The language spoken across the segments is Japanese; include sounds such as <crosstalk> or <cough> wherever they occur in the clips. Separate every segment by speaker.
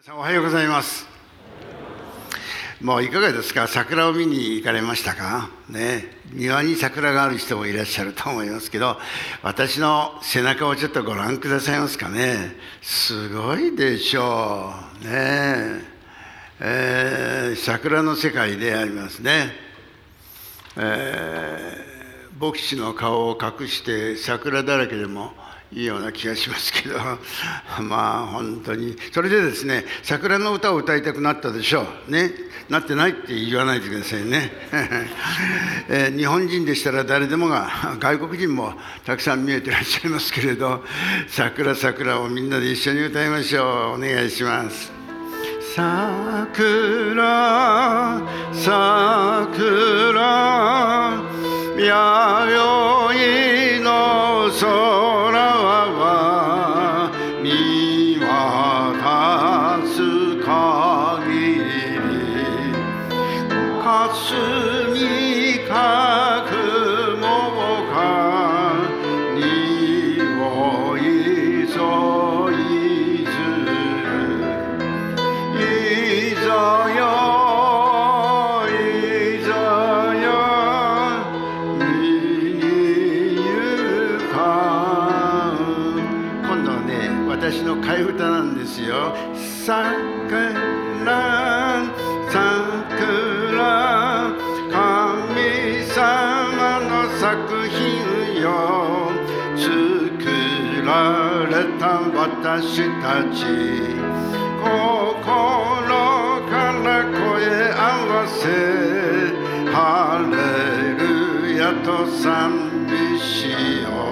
Speaker 1: 皆さんおはようございます。もういかがですか？桜を見に行かれましたか？ね。庭に桜がある人もいらっしゃると思いますけど私の背中をちょっとご覧くださいますかね？すごいでしょう。ね。えー、桜の世界でありますね、えー、牧師の顔を隠して桜だらけでもいいような気がしますけど。<laughs> まあ本当に。それでですね桜の歌を歌いたくなったでしょう。ね。なってないって言わないでくださいね、<laughs> えー、日本人でしたら誰でもが外国人もたくさん見えてらっしゃいますけれど「桜桜」をみんなで一緒に歌いましょう。お願いします。桜桜弥生の空。ですよ。桜桜神様の作品よ作られた私たち。心から声合わせハレルヤと賛美しよう。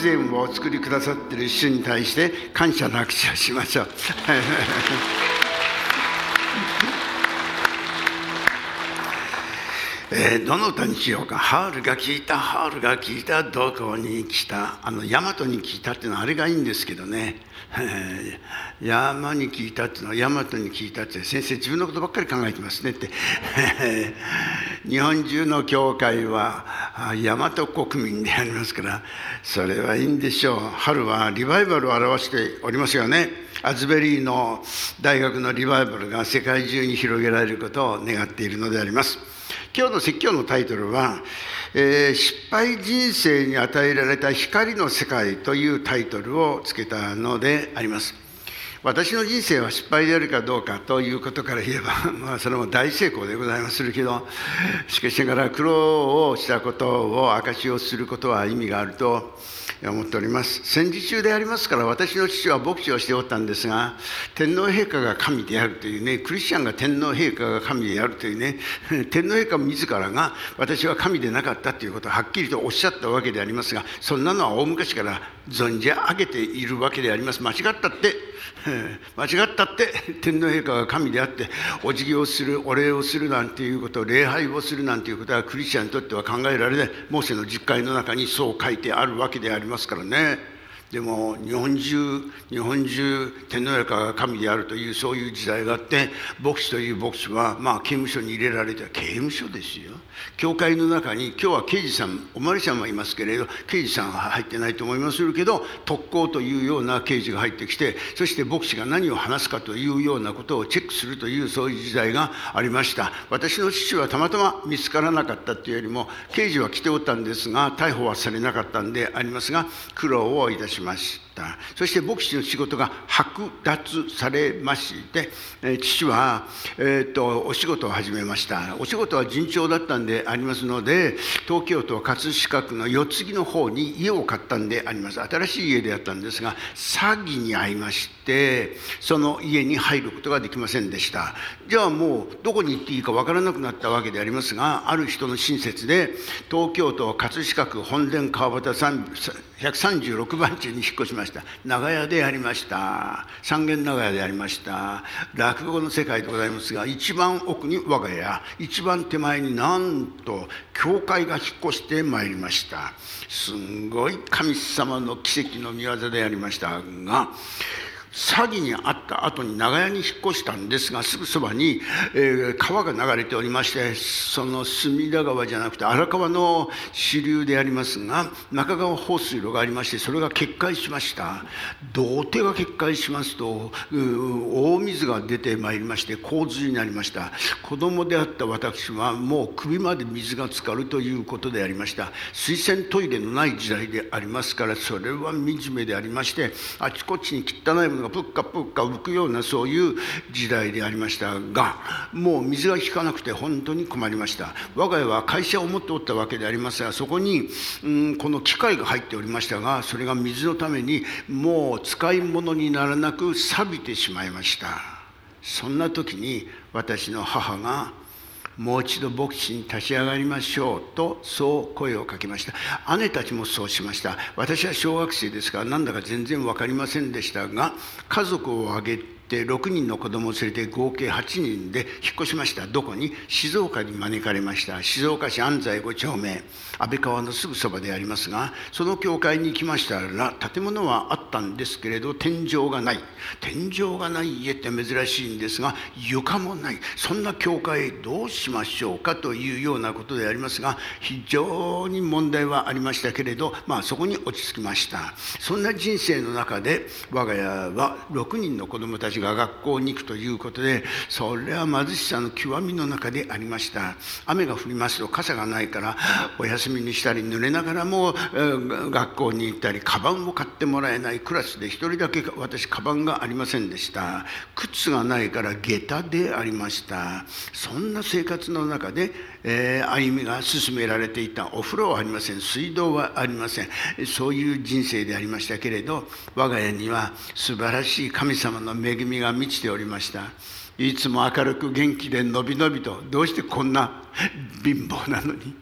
Speaker 1: 自然をお作りくださっている主に対して感謝の握手をしましょう。<laughs> えーどの歌にしようか「ハールが聞いた。ハールが聞いた。どこに来た」あの「大和に聞いた」っていうのはあれがいいんですけどね。<laughs> 山に聞いたっていうのは大和に聞いたって。先生自分のことばっかり考えてますねって。日本中の教会は大和国民でありますからそれはいいんでしょう。春はリバイバルを表しておりますよね。アズベリーの大学のリバイバルが世界中に広げられることを願っているのであります。今日の説教のタイトルは、えー失敗人生に与えられた光の世界」というタイトルをつけたのであります。私の人生は失敗であるかどうかということから言えば、<laughs> まあ、それも大成功でございまするけどしかしながら苦労をしたことを証しをすることは意味があると <laughs> 思っております。戦時中でありますから私の父は牧師をしておったんですが天皇陛下が神であるというねクリスチャンが天皇陛下が神であるというね <laughs> 天皇陛下自らが私は神でなかったということをはっきりとおっしゃったわけでありますがそんなのは大昔から存じ上げているわけであります。間違ったって <laughs> 間違ったって <laughs> 天皇陛下が神であってお辞儀をするお礼をするなんていうこと礼拝をするなんていうことはクリスチャンにとっては考えられない。モーセの実会の中にそう書いてあるわけでありますからね。でも日本中日本中天皇陛下が神であるというそういう時代があって牧師という牧師はまあ刑務所に入れられて刑務所ですよ。教会の中に今日は刑事さんおまわりさんはいますけれど刑事さんは入ってないと思いますけど特攻というような刑事が入ってきてそして牧師が何を話すかというようなことをチェックするというそういう時代がありました。私の父はたまたま見つからなかったというよりも刑事は来ておったんですが逮捕はされなかったんでありますが苦労をいたしました。します。そして牧師の仕事が剥奪されまして父は、えーとお仕事を始めました。お仕事は順調だったんでありますので東京都葛飾区の四つ木の方に家を買ったんであります。新しい家であったんですが詐欺に遭いましてその家に入ることができませんでした。じゃあもうどこに行っていいかわからなくなったわけでありますがある人の親切で東京都葛飾区本殿川端三136番地に引っ越しました。長屋でありました。三軒長屋でありました。落語の世界でございますが一番奥に我が家一番手前になんと教会が引っ越してまいりました。すんごい神様の奇跡の御業でありましたが詐欺にあった後に長屋に引っ越したんですがすぐそばに、えー、川が流れておりましてその隅田川じゃなくて荒川の支流でありますが中川放水路がありましてそれが決壊しました。土手が決壊しますと大水が出てまいりまして洪水になりました。子供であった私はもう首まで水が浸かるということでありました。水洗トイレのない時代でありますからそれは惨めでありましてあちこちに汚いものがぷっかぷっか浮くようなそういう時代でありましたがもう水が引かなくて本当に困りました。我が家は会社を持っておったわけでありますがそこに、うん、この機械が入っておりましたがそれが水のためにもう使い物にならなく錆びてしまいました。そんな時に私の母がもう一度牧師に立ち上がりましょうとそう声をかけました。姉たちもそうしました。私は小学生ですからなんだか全然分かりませんでしたが家族を挙げて6人の子供を連れて合計8人で引っ越しました。どこに？静岡に招かれました。静岡市安西5丁目。安倍川のすぐそばでありますがその教会に行きましたら建物はあったんですけれど天井がない。天井がない家って珍しいんですが床もない。そんな教会どうしましょうかというようなことでありますが非常に問題はありましたけれどまあそこに落ち着きました。そんな人生の中で我が家は6人の子供たちが学校に行くということでそれは貧しさの極みの中でありました。雨が降りますと傘がないからお休みにしたり濡れながらも学校に行ったりカバンを買ってもらえないクラスで一人だけ私カバンがありませんでした。靴がないから下駄でありました。そんな生活の中で、えー、歩みが進められていた。お風呂はありません。水道はありません。そういう人生でありましたけれど我が家には素晴らしい神様の恵みが満ちておりました。いつも明るく元気でのびのびとどうしてこんな貧乏なのに。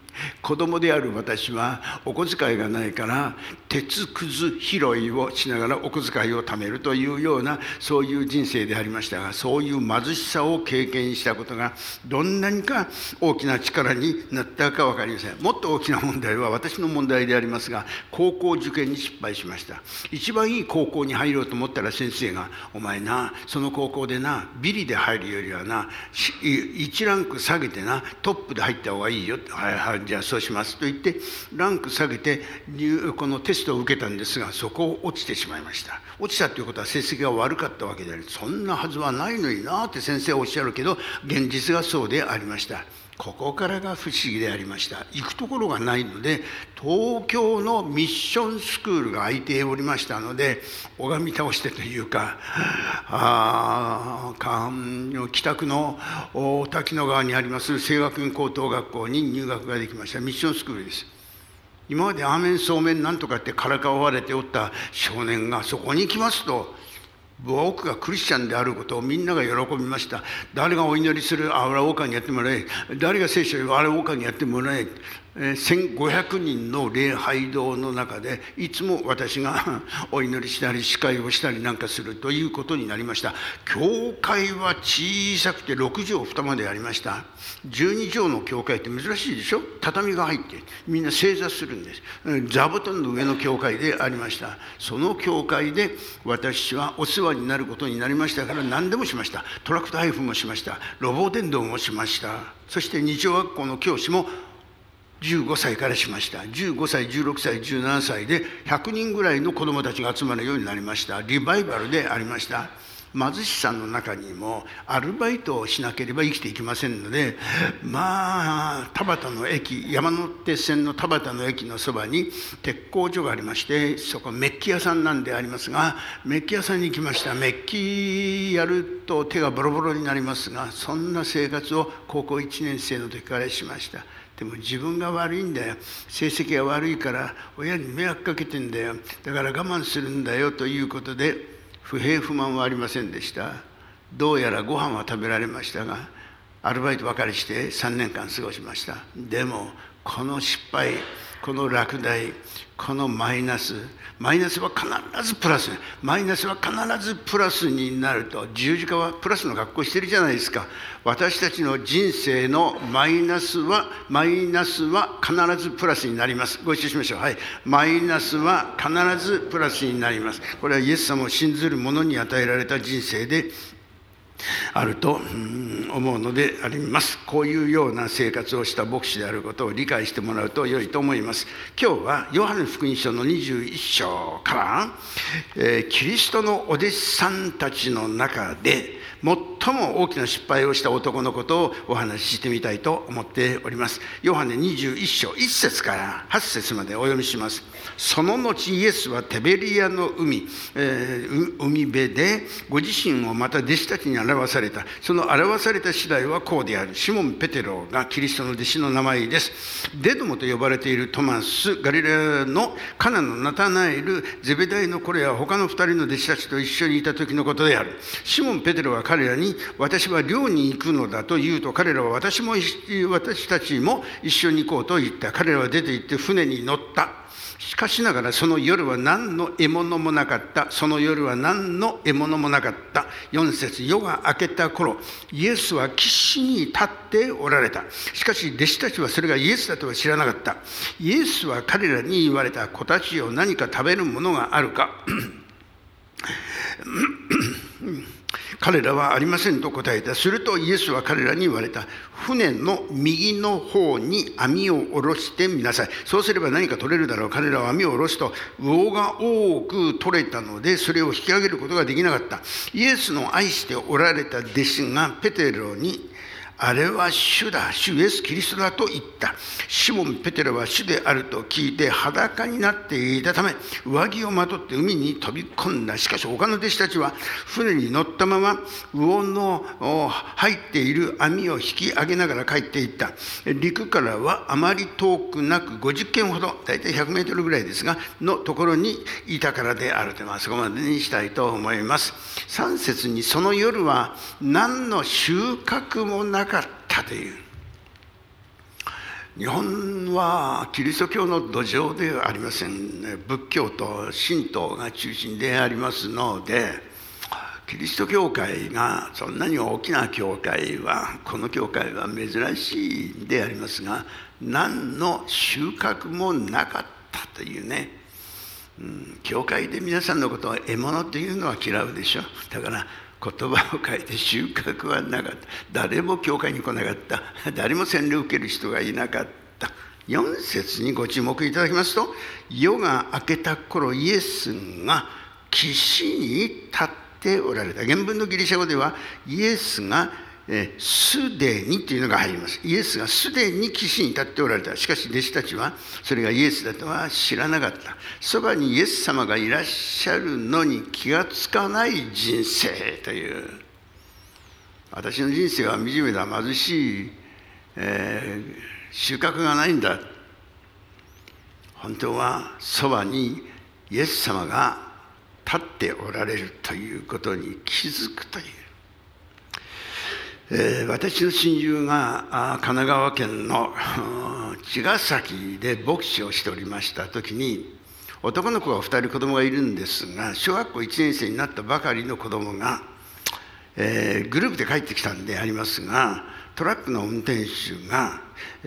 Speaker 1: 子供である私はお小遣いがないから鉄くず拾いをしながらお小遣いを貯めるというようなそういう人生でありましたがそういう貧しさを経験したことがどんなにか大きな力になったか分かりません。もっと大きな問題は私の問題でありますが高校受験に失敗しました。一番いい高校に入ろうと思ったら先生が「お前なその高校でなビリで入るよりはな1ランク下げてなトップで入った方がいいよ」はいはいじゃあそうしますと言ってランク下げてこのテストを受けたんですがそこを落ちてしまいました。落ちたということは成績が悪かったわけでありそんなはずはないのになって先生はおっしゃるけど現実がそうでありました。ここからが不思議でありました。行くところがないので東京のミッションスクールが空いておりましたので拝み倒してというかあ北区の滝野川にあります清学院高等学校に入学ができました。ミッションスクールです。今までアーメンそうめんなんとかってからかわれておった少年がそこに来ますと僕がクリスチャンであることをみんなが喜びました。誰がお祈りするあれ王にやってもらえ。誰が聖書をあれ王にやってもらえ。1500人の礼拝堂の中でいつも私が <laughs> お祈りしたり司会をしたりなんかするということになりました。教会は小さくて6畳二間でありました。12畳の教会って珍しいでしょ？畳が入ってみんな正座するんです。座布団の上の教会でありました。その教会で私はお世話になることになりましたから何でもしました。トラクター配布もしました。ロボ伝道もしました。そして日曜学校の教師も15歳からしました。15歳16歳17歳で100人ぐらいの子どもたちが集まるようになりました。リバイバルでありました。貧しさの中にもアルバイトをしなければ生きていきませんのでまあ田端の駅山手線の田端の駅のそばに鉄工所がありましてそこメッキ屋さんなんでありますがメッキ屋さんに行きました。メッキやると手がボロボロになりますがそんな生活を高校1年生の時からしました。でも自分が悪いんだよ。成績が悪いから親に迷惑かけてんだよ。だから我慢するんだよということで不平不満はありませんでした。どうやらご飯は食べられましたがアルバイトばかりして3年間過ごしました。でもこの失敗この落第このマイナスマイナスは必ずプラスマイナスは必ずプラスになると十字架はプラスの格好してるじゃないですか。私たちの人生のマイナスはマイナスは必ずプラスになります。ご一緒しましょう。はい。マイナスは必ずプラスになります。これはイエス様を信ずる者に与えられた人生であると思うのであります。こういうような生活をした牧師であることを理解してもらうと良いと思います。今日はヨハネ福音書の21章から、えー、キリストのお弟子さんたちの中で最も大きな失敗をした男のことをお話ししてみたいと思っております。ヨハネ21章1節から8節までお読みします。その後イエスはテベリアの海、えー、海辺でご自身をまた弟子たちに表された。その表された次第はこうである。シモン・ペテロがキリストの弟子の名前です。デドモと呼ばれているトマス、ガリラのカナのナタナエル、ゼベダイのコレや他の二人の弟子たちと一緒にいた時のことである。シモン・ペテロは彼らに私は寮に行くのだと言うと彼らは私も私たちも一緒に行こうと言った。彼らは出て行って船に乗った。しかしながらその夜は何の獲物もなかった。その夜は何の獲物もなかった。4節夜が明けた頃イエスは岸に立っておられた。しかし弟子たちはそれがイエスだとは知らなかった。イエスは彼らに言われた。子たちよ何か食べるものがあるか。彼らはありませんと答えた。するとイエスは彼らに言われた。船の右の方に網を下ろしてみなさい。そうすれば何か取れるだろう。彼らは網を下ろすと、魚が多く取れたので、それを引き上げることができなかった。イエスの愛しておられた弟子がペテロにあれは主だ、主イエス・キリストだと言った。シモン・ペテロは主であると聞いて裸になっていたため、上着をまとって海に飛び込んだ。しかし他の弟子たちは船に乗ったまま、魚の入っている網を引き上げながら帰っていった。陸からはあまり遠くなく50軒ほど、大体100メートルぐらいですが、のところにいたからであると、まあ、そこまでにしたいと思います。3節にその夜は何の収穫もなくかったという。日本はキリスト教の土壌ではありません、仏教と神道が中心でありますのでキリスト教会がそんなに大きな教会はこの教会は珍しいでありますが何の収穫もなかったというね、うん、教会で皆さんのことを獲物というのは嫌うでしょ。だから言葉を変えて収穫はなかった。誰も教会に来なかった。誰も洗礼を受ける人がいなかった。4節にご注目いただきますと夜が明けた頃イエスが岸に立っておられた。原文のギリシャ語ではイエスがすでにというのが入ります。イエスがすでに岸に立っておられた。しかし弟子たちはそれがイエスだとは知らなかった。そばにイエス様がいらっしゃるのに気がつかない人生という。私の人生は惨めだ、貧しい、えー、収穫がないんだ。本当はそばにイエス様が立っておられるということに気づくという。えー、私の親友が神奈川県の <laughs> 茅ヶ崎で牧師をしておりました時に男の子が2人子供がいるんですが小学校1年生になったばかりの子供が、えー、グループで帰ってきたんでありますがトラックの運転手が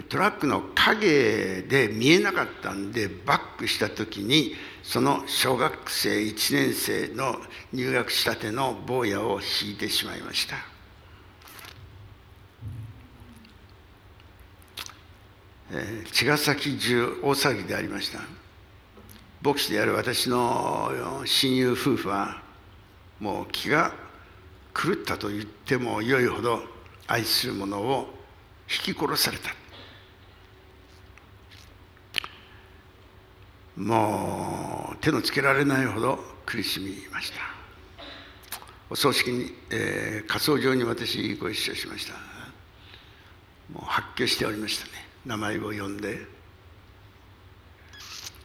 Speaker 1: トラックの影で見えなかったんでバックした時にその小学生1年生の入学したての坊やを引いてしまいました。え茅ヶ崎中大騒ぎでありました。牧師である私の親友夫婦はもう気が狂ったと言ってもよいほど愛する者を引き殺された。もう手のつけられないほど苦しみました。お葬式に、えー、火葬場に私ご一緒しました。もう発狂しておりましたね。名前を呼んで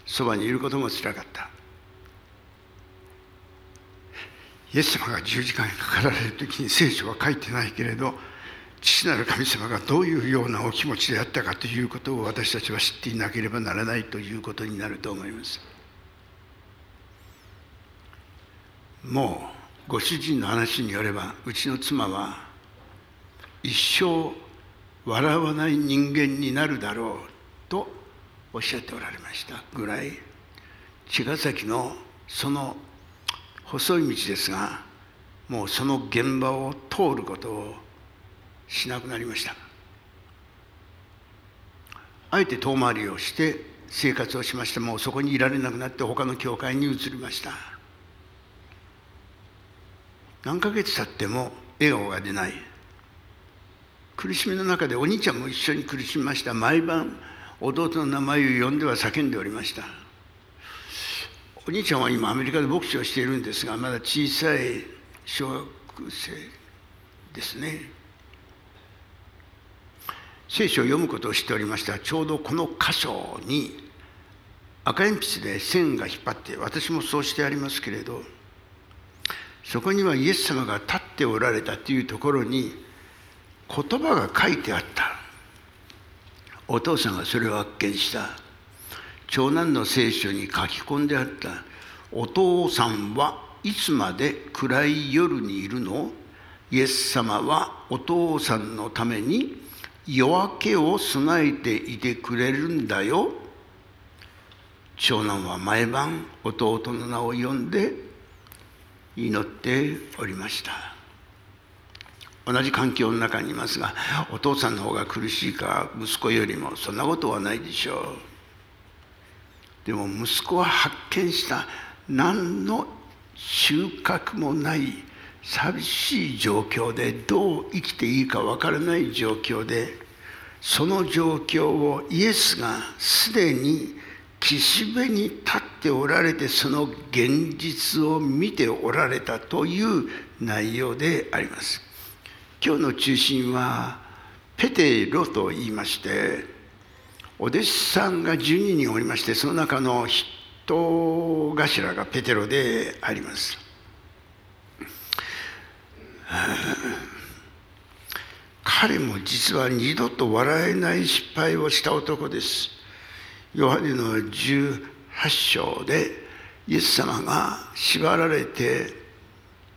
Speaker 1: そばにいることもつらかった。イエス様が十字架にかかられる時に聖書は書いてないけれど父なる神様がどういうようなお気持ちであったかということを私たちは知っていなければならないということになると思います。もうご主人の話によればうちの妻は一生笑わない人間になるだろうとおっしゃっておられました。ぐらい茅ヶ崎のその細い道ですがもうその現場を通ることをしなくなりました。あえて遠回りをして生活をしました。もうそこにいられなくなって他の教会に移りました。何ヶ月経っても笑顔が出ない。苦しみの中でお兄ちゃんも一緒に苦しみました。毎晩弟の名前を呼んでは叫んでおりました。お兄ちゃんは今アメリカで牧師をしているんですがまだ小さい小学生ですね。聖書を読むことを知っておりました。ちょうどこの箇所に赤鉛筆で線が引っ張って私もそうしてありますけれどそこにはイエス様が立っておられたというところに言葉が書いてあった。お父さんがそれを発見した。長男の聖書に書き込んであった。お父さんはいつまで暗い夜にいるの？イエス様はお父さんのために夜明けを備えていてくれるんだよ。長男は毎晩弟の名を呼んで祈っておりました。同じ環境の中にいますがお父さんの方が苦しいか息子よりもそんなことはないでしょうでも息子は発見した何の収穫もない寂しい状況でどう生きていいかわからない状況でその状況をイエスがすでに岸辺に立っておられてその現実を見ておられたという内容であります。今日の中心はペテロと言いましてお弟子さんが12人おりましてその中の人頭がペテロであります。彼も実は二度と笑えない失敗をした男です。ヨハネの18章でイエス様が縛られて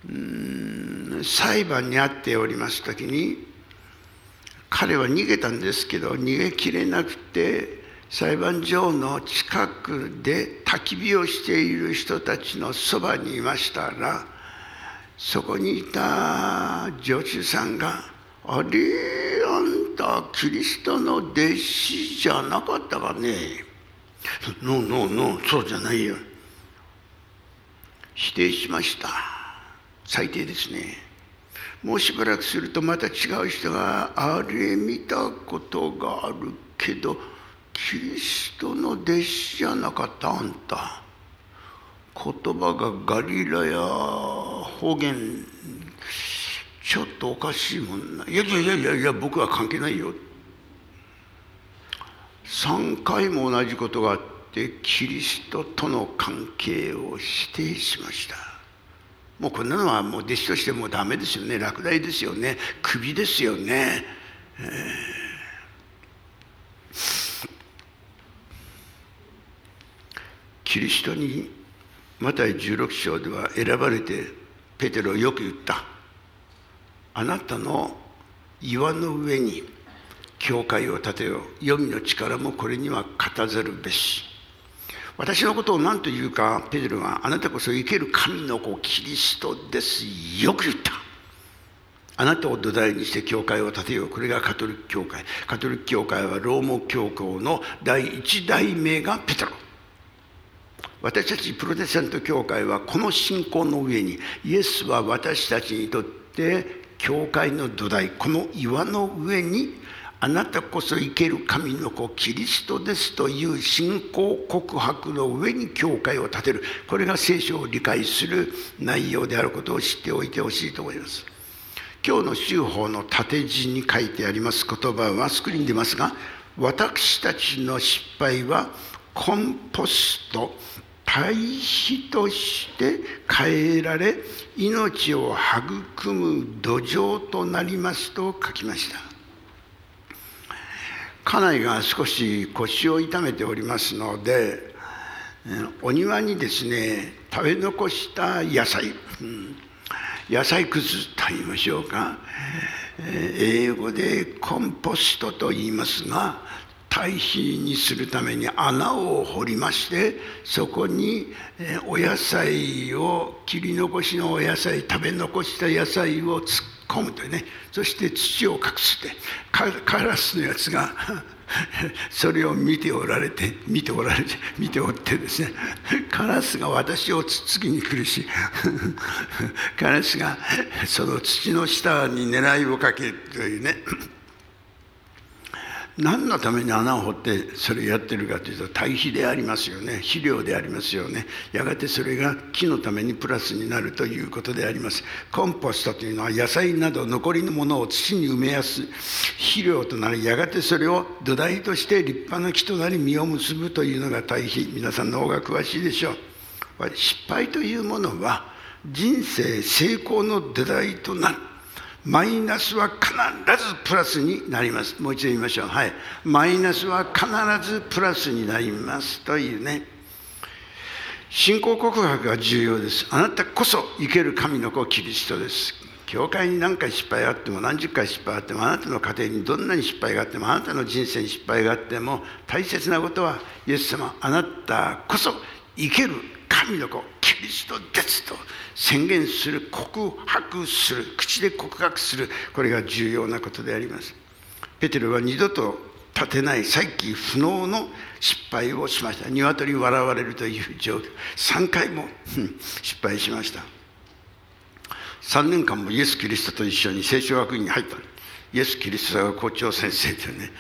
Speaker 1: うん裁判に遭っております時に彼は逃げたんですけど逃げきれなくて裁判所の近くで焚き火をしている人たちのそばにいましたらそこにいた女中さんが「あれあんたキリストの弟子じゃなかったかね? <laughs>」「ノーノーノーそうじゃないよ」否定しました。最低ですね。もうしばらくするとまた違う人が「あれ見たことがあるけどキリストの弟子じゃなかったあんた」言葉がガリラや方言。ちょっとおかしいもんな。いやいやいやいやいや僕は関係ないよ。3回も同じことがあってキリストとの関係を否定しました。もうこんなのはもう弟子としてもダメですよね。落第ですよね。クビですよね、えー、キリストにマタイ16章では選ばれてペテロよく言った。あなたの岩の上に教会を建てよう。黄泉の力もこれには勝たざるべし。私のことを何と言うかペテロがあなたこそ生ける神の子キリストですよく言った。あなたを土台にして教会を建てよう。これがカトリック教会。カトリック教会はローマ教皇の第一代目がペテロ。私たちプロテスタント教会はこの信仰の上にイエスは私たちにとって教会の土台。この岩の上にあなたこそ生ける神の子キリストですという信仰告白の上に教会を建てる。これが聖書を理解する内容であることを知っておいてほしいと思います。今日の修法の縦字に書いてあります言葉はスクリーン出ますが私たちの失敗はコンポスト対比として変えられ命を育む土壌となりますと書きました。家内が少し腰を痛めておりますのでお庭にですね食べ残した野菜、うん、野菜くずと言いましょうか英語でコンポストと言いますが堆肥にするために穴を掘りましてそこにお野菜を切り残しのお野菜食べ残した野菜を突っ込むというね。そして土を隠してカラスのやつが <laughs> それを見ておられて見ておられて見ておってですね。カラスが私をつっつきに来るし <laughs> カラスがその土の下に狙いをかけるというね。何のために穴を掘ってそれやってるかというと堆肥でありますよね。肥料でありますよね。やがてそれが木のためにプラスになるということであります。コンポストというのは野菜など残りのものを土に埋めやす肥料となりやがてそれを土台として立派な木となり実を結ぶというのが堆肥皆さんの方が詳しいでしょう。失敗というものは人生成功の土台となるマイナスは必ずプラスになります。もう一度言いましょう。はい。マイナスは必ずプラスになりますというね。信仰告白が重要です。あなたこそ生ける神の子キリストです。教会に何回失敗があっても何十回失敗があってもあなたの家庭にどんなに失敗があってもあなたの人生に失敗があっても大切なことはイエス様あなたこそ生ける神の子キリストですと宣言する告白する口で告白するこれが重要なことであります。ペテロは二度と立てない再起不能の失敗をしました。鶏笑われるという状況。3回も失敗しました。3年間もイエス・キリストと一緒に聖書学院に入った。イエス・キリストが校長先生でね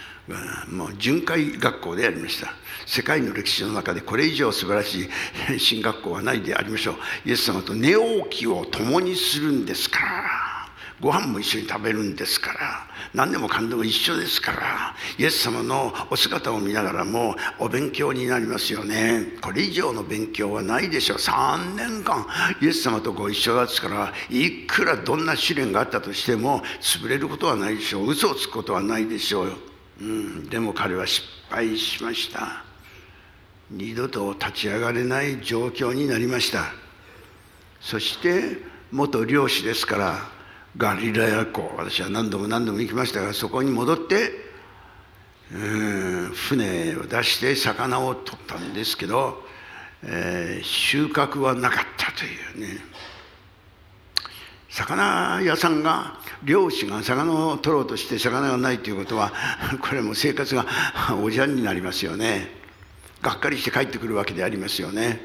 Speaker 1: もう巡回学校でありました。世界の歴史の中でこれ以上素晴らしい進学校はないでありましょう。イエス様と寝起きを共にするんですから。ご飯も一緒に食べるんですから。何でもかんでも一緒ですから。イエス様のお姿を見ながらもお勉強になりますよね。これ以上の勉強はないでしょう。3年間イエス様とご一緒ですからいくらどんな試練があったとしても潰れることはないでしょう。嘘をつくことはないでしょう。ようん、でも彼は失敗しました。二度と立ち上がれない状況になりました。そして元漁師ですからガリラヤ湖私は何度も何度も行きましたがそこに戻ってうん船を出して魚を取ったんですけど、えー、収穫はなかったというね。魚屋さんが漁師が魚を取ろうとして魚がないということは <laughs> これも生活が <laughs> おじゃんになりますよね。がっかりして帰ってくるわけでありますよね、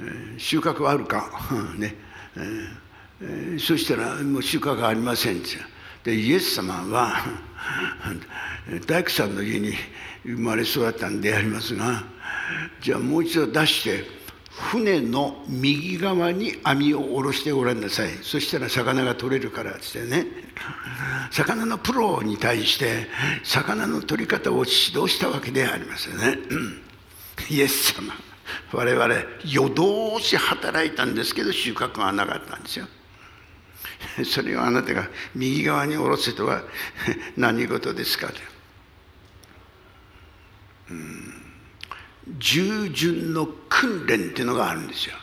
Speaker 1: えー、収穫はあるか？<laughs> ね、えー、そしたらもう収穫がありませんでイエス様は大工さんの家に生まれ育ったんでありますがじゃあもう一度出して船の右側に網を下ろしてごらんなさい。そしたら魚が取れるからっつってね。魚のプロに対して魚の取り方を指導したわけでありますよね。<clears throat> イエス様。我々夜通し働いたんですけど収穫がなかったんですよ。<laughs> それをあなたが右側に下ろせとは <laughs> 何事ですかと。うん。従順の訓練っていうのがあるんですよ。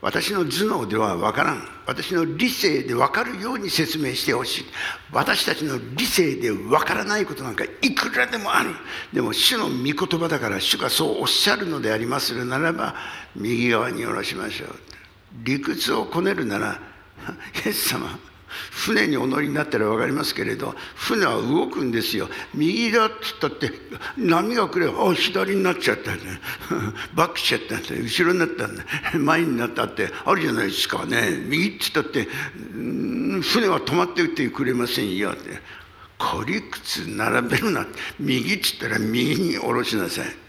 Speaker 1: 私の頭脳では分からん。私の理性で分かるように説明してほしい。私たちの理性で分からないことなんかいくらでもある。でも主の御言葉だから主がそうおっしゃるのでありまするならば右側に下ろしましょう理屈をこねるなら <laughs> イエス様船にお乗りになったら分かりますけれど船は動くんですよ。右だっつったって波が来ればあ左になっちゃったね。バックしちゃったんで後ろになったんだ。<laughs> 前になったってあるじゃないですかね。右っつったって船は止まってってくれませんよ。って <laughs> 孤立並べるな右っつったら右に下ろしなさい。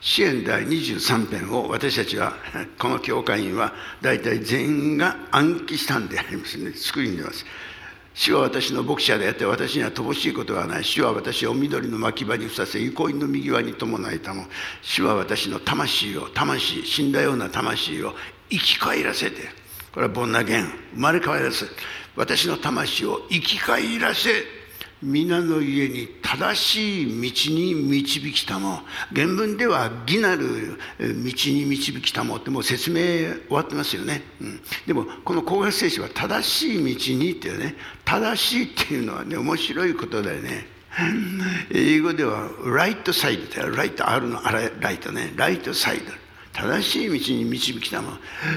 Speaker 1: 支援第23編を私たちは <laughs> この教会員は大体全員が暗記したんでありますね。作りに出ます。主は私の牧者であって私には乏しいことはない。主は私を緑の牧場にふさせ憩いの右側に伴いたも主は私の魂を魂死んだような魂を生き返らせて。これはボンナゲン生まれ変わらせ。私の魂を生き返らせ。皆の家に正しい道に導きたも原文では義なる道に導きたもってもう説明終わってますよね、うん、でもこの高学聖書は正しい道にっていうね正しいっていうのはね面白いことだよね。英語ではライトサイドってライトあるのライトね。ライトサイド。正しい道に導きたも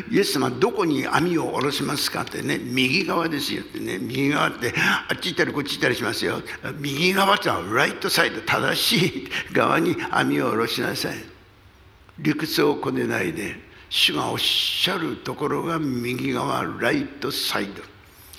Speaker 1: イエス様どこに網を下ろしますかってね。右側ですよってね。右側ってあっち行ったりこっち行ったりしますよ。右側ってはライトサイド。正しい側に網を下ろしなさい。理屈をこねないで主がおっしゃるところが右側ライトサイド。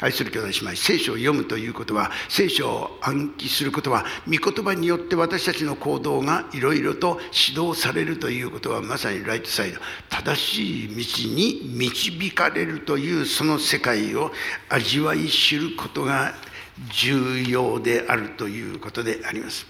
Speaker 1: 愛する兄弟姉妹聖書を読むということは聖書を暗記することは御言葉によって私たちの行動がいろいろと指導されるということはまさにライトサイド正しい道に導かれるというその世界を味わい知ることが重要であるということであります。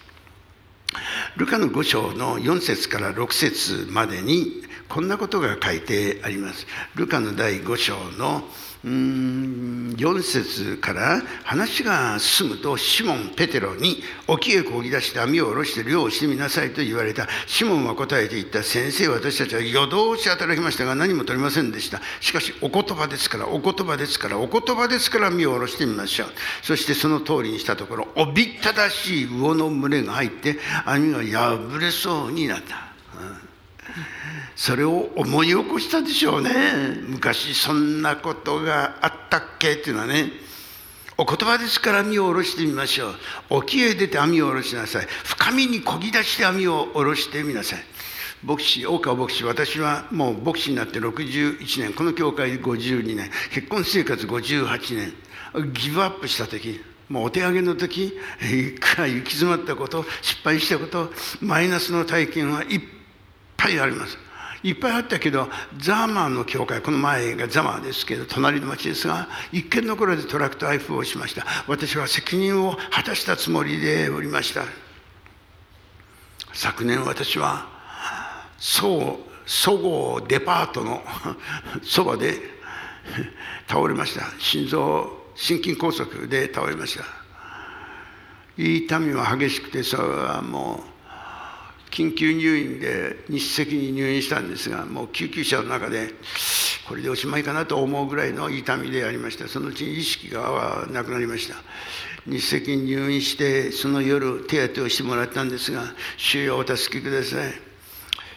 Speaker 1: ルカの5章の4節から6節までにこんなことが書いてあります。ルカの第5章のうん4節から話が進むとシモン・ペテロに沖へこぎ出して網を下ろして漁をしてみなさいと言われた。シモンは答えて言った先生私たちは夜通し働きましたが何も取りませんでした。しかしお言葉ですからお言葉ですからお言葉ですから網を下ろしてみましょう。そしてその通りにしたところおびただしい魚の群れが入って網が破れそうになった、それを思い起こしたでしょうね。昔そんなことがあったっけっていうのはね。お言葉ですから網を下ろしてみましょう。沖へ出て網を下ろしなさい。深みにこぎ出して網を下ろしてみなさい。牧師大川牧師私はもう牧師になって61年。この教会で52年。結婚生活58年。ギブアップした時。もうお手上げの時。いくら行き詰まったこと。失敗したこと。マイナスの体験はいっぱいぱいあります。いっぱいあったけどザーマンの教会この前がザマーですけど隣の町ですが一軒の頃でトラクト配布をしました。私は責任を果たしたつもりでおりました。昨年私はそごうデパートのそばで <laughs> 倒れました。心臓心筋梗塞で倒れました。痛みは激しくてそれはもう緊急入院で日赤に入院したんですがもう救急車の中でこれでおしまいかなと思うぐらいの痛みでありました。そのうち意識がなくなりました。日赤に入院してその夜手当てをしてもらったんですが「主よお助けください」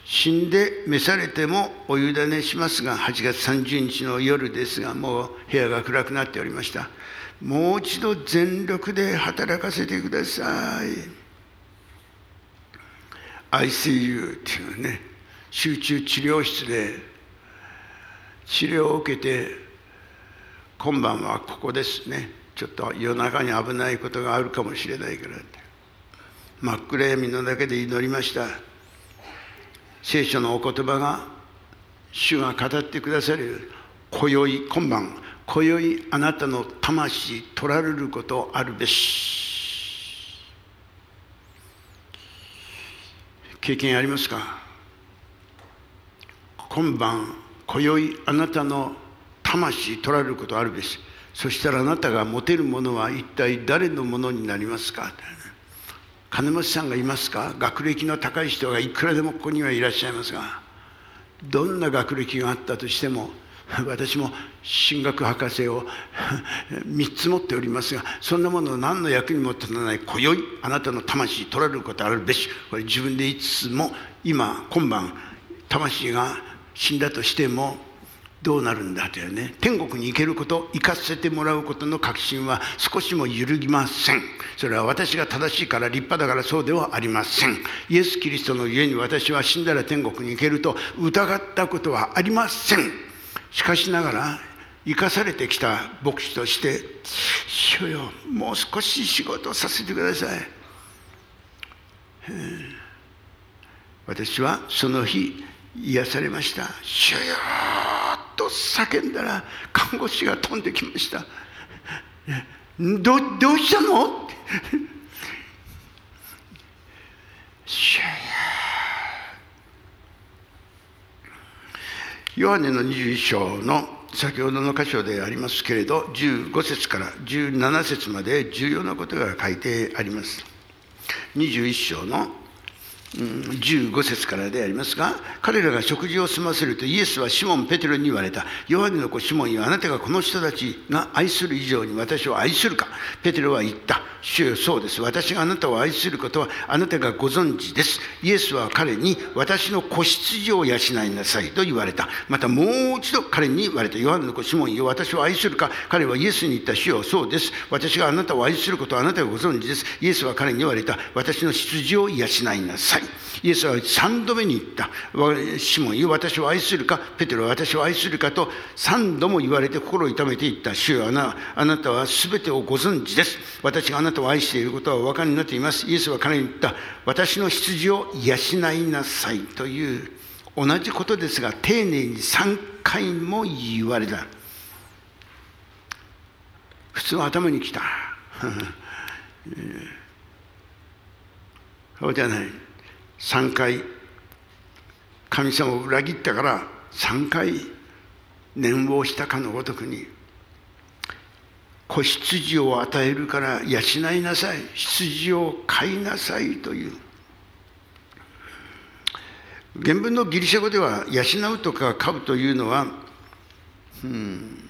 Speaker 1: 死んで召されてもお委ねしますが8月30日の夜ですがもう部屋が暗くなっておりました。もう一度全力で働かせてください。ICU っていうね集中治療室で治療を受けて今晩はここですね。ちょっと夜中に危ないことがあるかもしれないからって。真っ暗闇の中で祈りました。聖書のお言葉が主が語ってくださる。今宵今晩今宵あなたの魂取られることあるべし。経験ありますか？今晩今宵あなたの魂取られることあるべし。そしたらあなたが持てるものは一体誰のものになりますか？金持ちさんがいますか？学歴の高い人がいくらでもここにはいらっしゃいますがどんな学歴があったとしても <laughs> 私も神学博士を <laughs> 3つ持っておりますがそんなものを何の役にも立たない今宵あなたの魂取られることあるべしこれ自分で言いつつも今今晩魂が死んだとしてもどうなるんだというね天国に行けること行かせてもらうことの確信は少しも揺るぎません。それは私が正しいから立派だからそうではありません。イエス・キリストの家に私は死んだら天国に行けると疑ったことはありません。しかしながら生かされてきた牧師として「主よもう少し仕事をさせてください」私はその日癒されました「主よ」と叫んだら看護師が飛んできました。どどうしたの？ヨハネの21章の先ほどの箇所でありますけれど15節から17節まで重要なことが書いてあります。21章の15節からでありますが彼らが食事を済ませるとイエスはシモン・ペテロに言われた。ヨハネの子シモンよあなたがこの人たちが愛する以上に私を愛するか。ペテロは言った。主よそうです。私があなたを愛することはあなたがご存知です。イエスは彼に私の子羊を養いなさいと言われた。またもう一度彼に言われた。ヨハネの子シモンよ私を愛するか。彼はイエスに言った。主よそうです。私があなたを愛することはあなたがご存知です。イエスは彼に言われた。私の羊を養いなさい。イエスは3度目に言った。シモン、私を愛するか、ペテロは私を愛するかと3度も言われて心を痛めていった。主よあなあなたは全てをご存知です。私があなたを愛していることはお分かりになっています。イエスは彼に言った。私の羊を養いなさいという同じことですが、丁寧に3回も言われた。普通は頭にきた。そうじゃない。3回。神様を裏切ったから3回念をしたかのごとくに子羊を与えるから養いなさい。羊を飼いなさいという。原文のギリシャ語では養うとか飼うというのは、うん、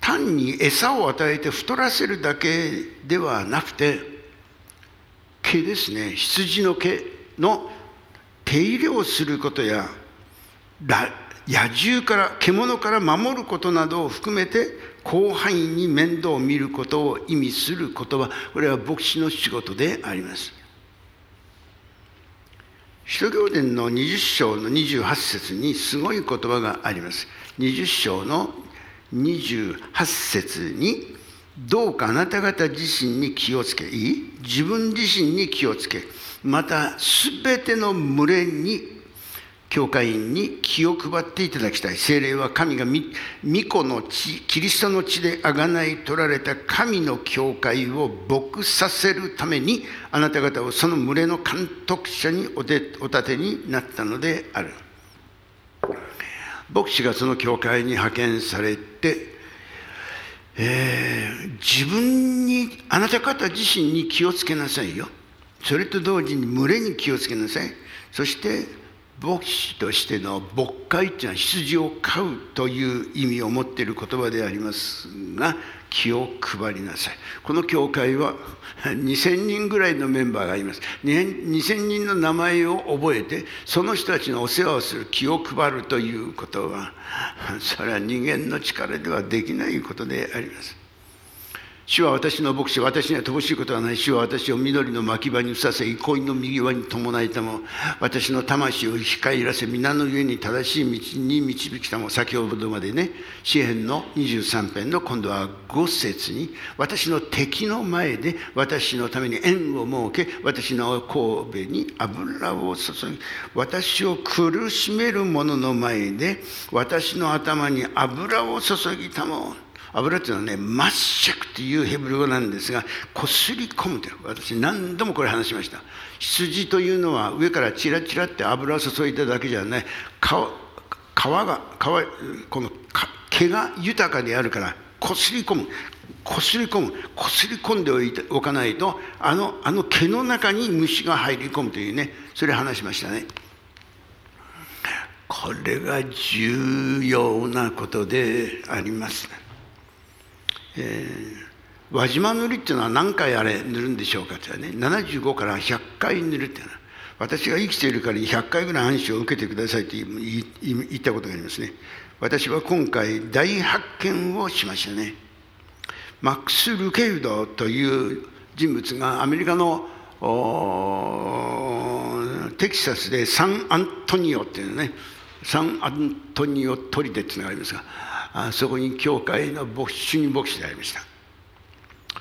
Speaker 1: 単に餌を与えて太らせるだけではなくて毛ですね。羊の毛。の手入れをすることや野獣から獣から守ることなどを含めて広範囲に面倒を見ることを意味する言葉これは牧師の仕事であります。使徒行伝の20章の28節にすごい言葉があります。20章の28節にどうかあなた方自身に気をつけいい？自分自身に気をつけ。また全ての群れに教会員に気を配っていただきたい精霊は神が御子の血キリストの血であがない取られた神の教会を牧させるためにあなた方をその群れの監督者におでお立てになったのである。牧師がその教会に派遣されてえー、自分にあなた方自身に気をつけなさいよ。それと同時に群れに気をつけなさい。そして牧師としての牧会っていうのは羊を飼うという意味を持っている言葉でありますが気を配りなさい。この教会は2000人ぐらいのメンバーがいます。2000人の名前を覚えてその人たちのお世話をする気を配るということはそれは人間の力ではできないことであります。主は私の牧師、私には乏しいことはない。主は私を緑の牧場にふさせ、憩いの右輪に伴いたも、私の魂を控えらせ、皆の上に正しい道に導きたも、先ほどまでね、詩篇の23編の今度は5節に、私の敵の前で私のために縁を設け、私の神戸に油を注ぎ、私を苦しめる者の前で、私の頭に油を注ぎたも、油っていうのはねマッシャクというヘブル語なんですがこすり込むという私何度もこれ話しました。羊というのは上からチラチラって油を注いだだけじゃない。皮皮が皮この毛が豊かであるからこすり込む。こすり込む。こすり込んでおいておかないとあのあの毛の中に虫が入り込むというねそれ話しましたね。これが重要なことであります、えー、輪島塗りっていうのは何回あれ塗るんでしょうかってね75から100回塗るっていうのは私が生きているから100回ぐらい暗視を受けてくださいって言ったことがありますね。私は今回大発見をしましたね。マックス・ルケウドという人物がアメリカのテキサスでサンアントニオっていうね。サンアントニオ砦っていうのがありますがあそこに教会の牧師主任牧師でありました。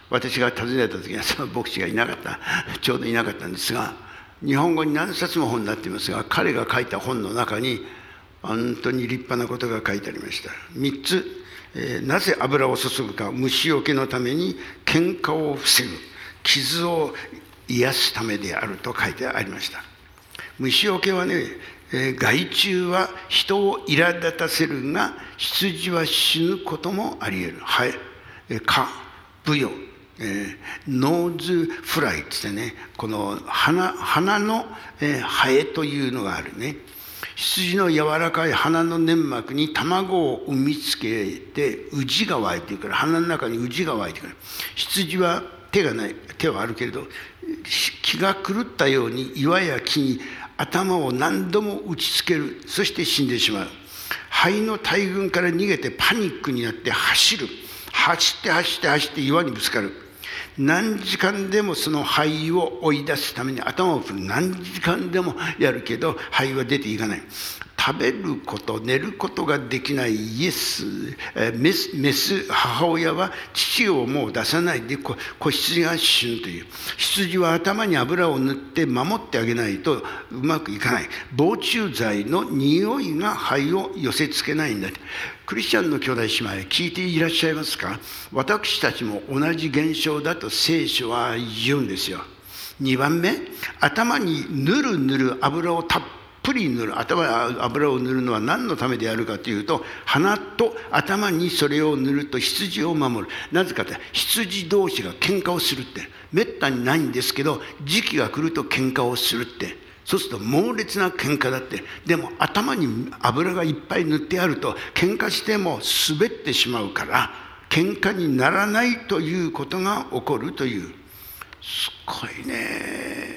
Speaker 1: 私が訪ねた時にはその牧師がいなかった。ちょうどいなかったんですが日本語に何冊も本になっていますが彼が書いた本の中に本当に立派なことが書いてありました。3つ、えー、なぜ油を注ぐか虫除けのために喧嘩を防ぐ傷を癒すためであると書いてありました。虫除けはね、害虫は人を苛立たせるが羊は死ぬこともあり得る。はい、えー、蚊ブヨえー、 nose fly ってねこの鼻鼻の、えー、ハエというのがあるね。羊の柔らかい鼻の粘膜に卵を産みつけてウジが湧いてくる。鼻の中にウジが湧いてくる。羊は手がない手はあるけれど気が狂ったように岩や木に頭を何度も打ちつける。そして死んでしまう。肺の大群から逃げてパニックになって走る。走って走って走って岩にぶつかる。何時間でもその肺を追い出すために頭を振る何時間でもやるけど肺は出ていかない。食べること寝ることができないイエス。メスメス母親は父をもう出さないで子羊が死ぬという。羊は頭に油を塗って守ってあげないとうまくいかない。防虫剤の匂いが肺を寄せつけないんだクリスチャンの兄弟姉妹聞いていらっしゃいますか？私たちも同じ現象だと聖書は言うんですよ。2番目頭にぬるぬる油をたっぷり塗る頭に油を塗るのは何のためであるかというと鼻と頭にそれを塗ると羊を守る。なぜかって羊同士が喧嘩をするってめったにないんですけど時期が来ると喧嘩をするって。そうすると猛烈な喧嘩だって。でも頭に油がいっぱい塗ってあると喧嘩しても滑ってしまうから喧嘩にならないということが起こるという。すごいね。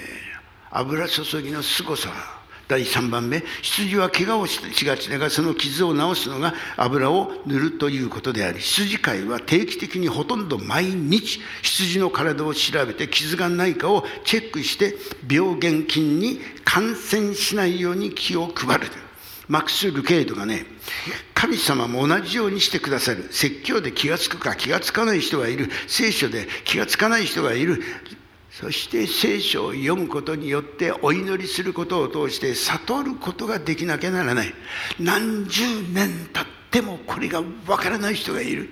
Speaker 1: 油注ぎのすごさ。第3番目羊は怪我をしがちだがその傷を治すのが油を塗るということであり羊飼いは定期的にほとんど毎日羊の体を調べて傷がないかをチェックして病原菌に感染しないように気を配る。マックス・ルケイドがね神様も同じようにしてくださる。説教で気が付くか気が付かない人がいる。聖書で気が付かない人がいる。そして聖書を読むことによってお祈りすることを通して悟ることができなきゃならない。何十年経ってもこれがわからない人がいる。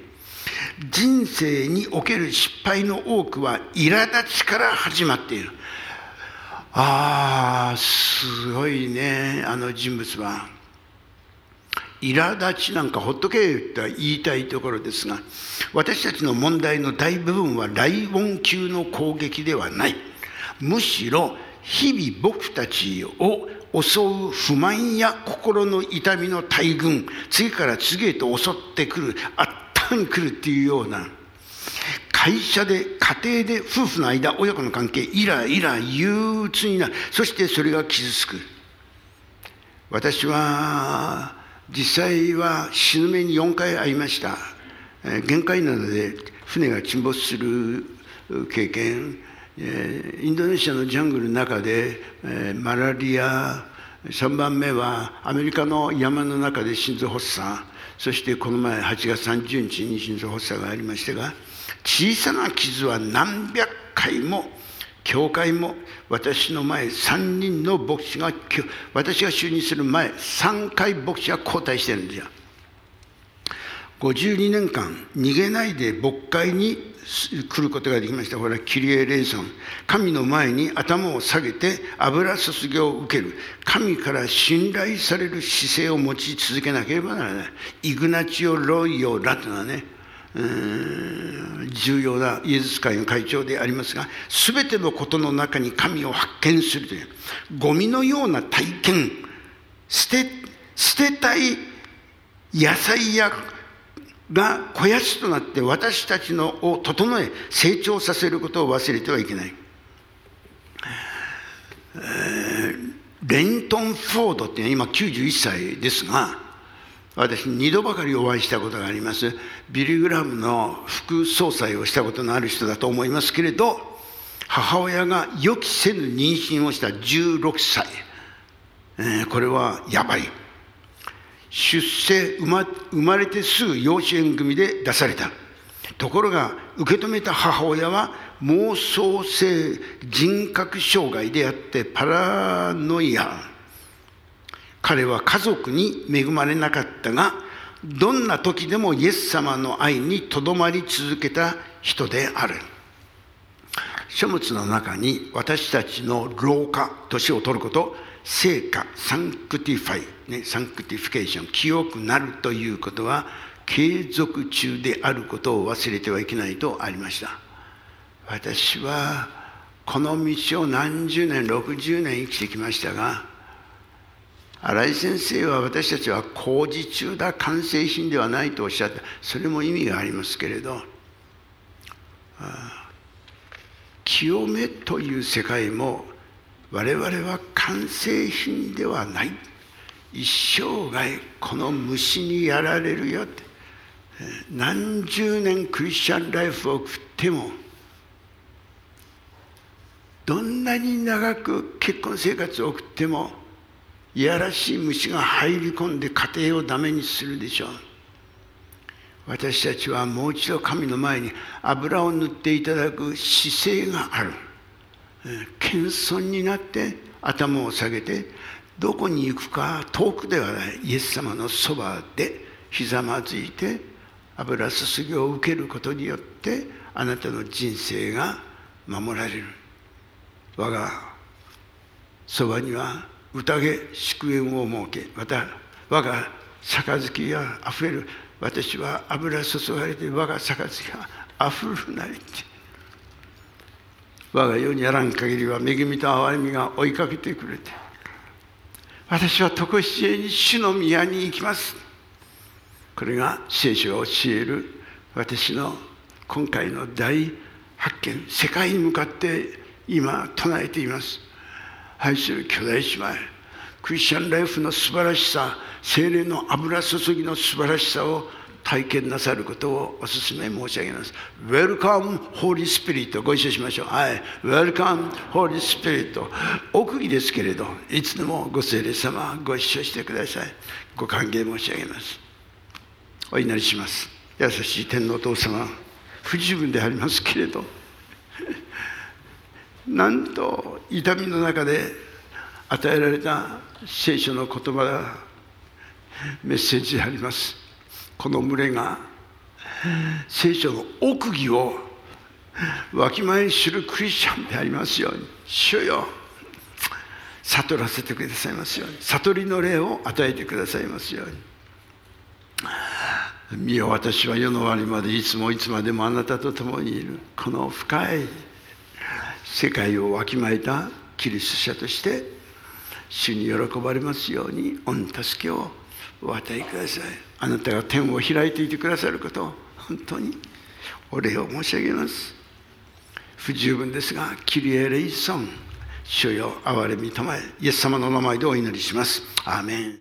Speaker 1: 人生における失敗の多くは苛立ちから始まっている。ああすごいねあの人物は。苛立ちなんかほっとけと言いたいところですが私たちの問題の大部分は雷音級の攻撃ではない。むしろ日々僕たちを襲う不満や心の痛みの大群次から次へと襲ってくるあったに来るっていうような会社で家庭で夫婦の間親子の関係イライラ憂鬱になる。そしてそれが傷つく。私は実際は死ぬ目に4回会いました。限界なので船が沈没する経験。インドネシアのジャングルの中でマラリア3番目はアメリカの山の中で心臓発作。そしてこの前8月30日に心臓発作がありましたが小さな傷は何百回も教会も私の前3人の牧師が私が就任する前3回牧師が交代してるんですよ。52年間逃げないで牧会に来ることができました。これはキリエ・レイソン。神の前に頭を下げて油注ぎを受ける。神から信頼される姿勢を持ち続けなければならない。イグナチオ・ロイオ・ラというのね重要なイエズス会の会長でありますが全てのことの中に神を発見するというゴミのような体験捨て捨てたい野菜やが肥やしとなって私たちのを整え成長させることを忘れてはいけない、えー、レントン・フォードっていうのは今91歳ですが私2度ばかりお会いしたことがあります。ビリグラムの副総裁をしたことのある人だと思いますけれど母親が予期せぬ妊娠をした16歳、えー、これはやばい。出生生ま生まれてすぐ養子縁組で出された。ところが受け止めた母親は妄想性人格障害であってパラノイア。彼は家族に恵まれなかったがどんな時でもイエス様の愛にとどまり続けた人である。書物の中に私たちの老化年を取ること聖化 sanctify、ね、 sanctification 清くなるということは継続中であることを忘れてはいけないとありました。私はこの道を何十年60年生きてきましたが新井先生は私たちは工事中だ完成品ではないとおっしゃったそれも意味がありますけれど清めという世界も我々は完成品ではない一生涯この虫にやられるよって何十年クリスチャンライフを送ってもどんなに長く結婚生活を送ってもいやらしい虫が入り込んで家庭をダメにするでしょう。私たちはもう一度神の前に油を塗っていただく姿勢がある。謙遜になって頭を下げてどこに行くか遠くではないイエス様のそばでひざまずいて油注ぎを受けることによってあなたの人生が守られる。我がそばには宴祝宴を設けまた我が杯があふれる。私は油注がれて我が杯があふるなりって。我が世にあらん限りは恵みと憐れみが追いかけてくれて。私は常しえに主の宮に行きます。これが聖書が教える私の今回の大発見世界に向かって今唱えています。愛する兄弟姉妹クリスチャンライフの素晴らしさ精霊の油注ぎの素晴らしさを体験なさることをお勧め申し上げます。Welcome Holy Spirit ご一緒しましょう。はい。Welcome Holy Spirit 奥義ですけれどいつでもご聖霊様ご一緒してください。ご歓迎申し上げます。お祈りします。優しい天皇お父様不十分でありますけれどなんと痛みの中で与えられた聖書の言葉がメッセージであります。この群れが聖書の奥義をわきまえに知るクリスチャンでありますように主よ悟らせてくださいますように悟りの霊を与えてくださいますように。見よ私は世の終わりまでいつもいつまでもあなたと共にいるこの深い世界をわきまえたキリスト者として主に喜ばれますように御助けをお与えください。あなたが天を開いていてくださることを本当にお礼を申し上げます。不十分ですがキリエレイソン主よ憐れみたまえイエス様の名前でお祈りします。アーメン。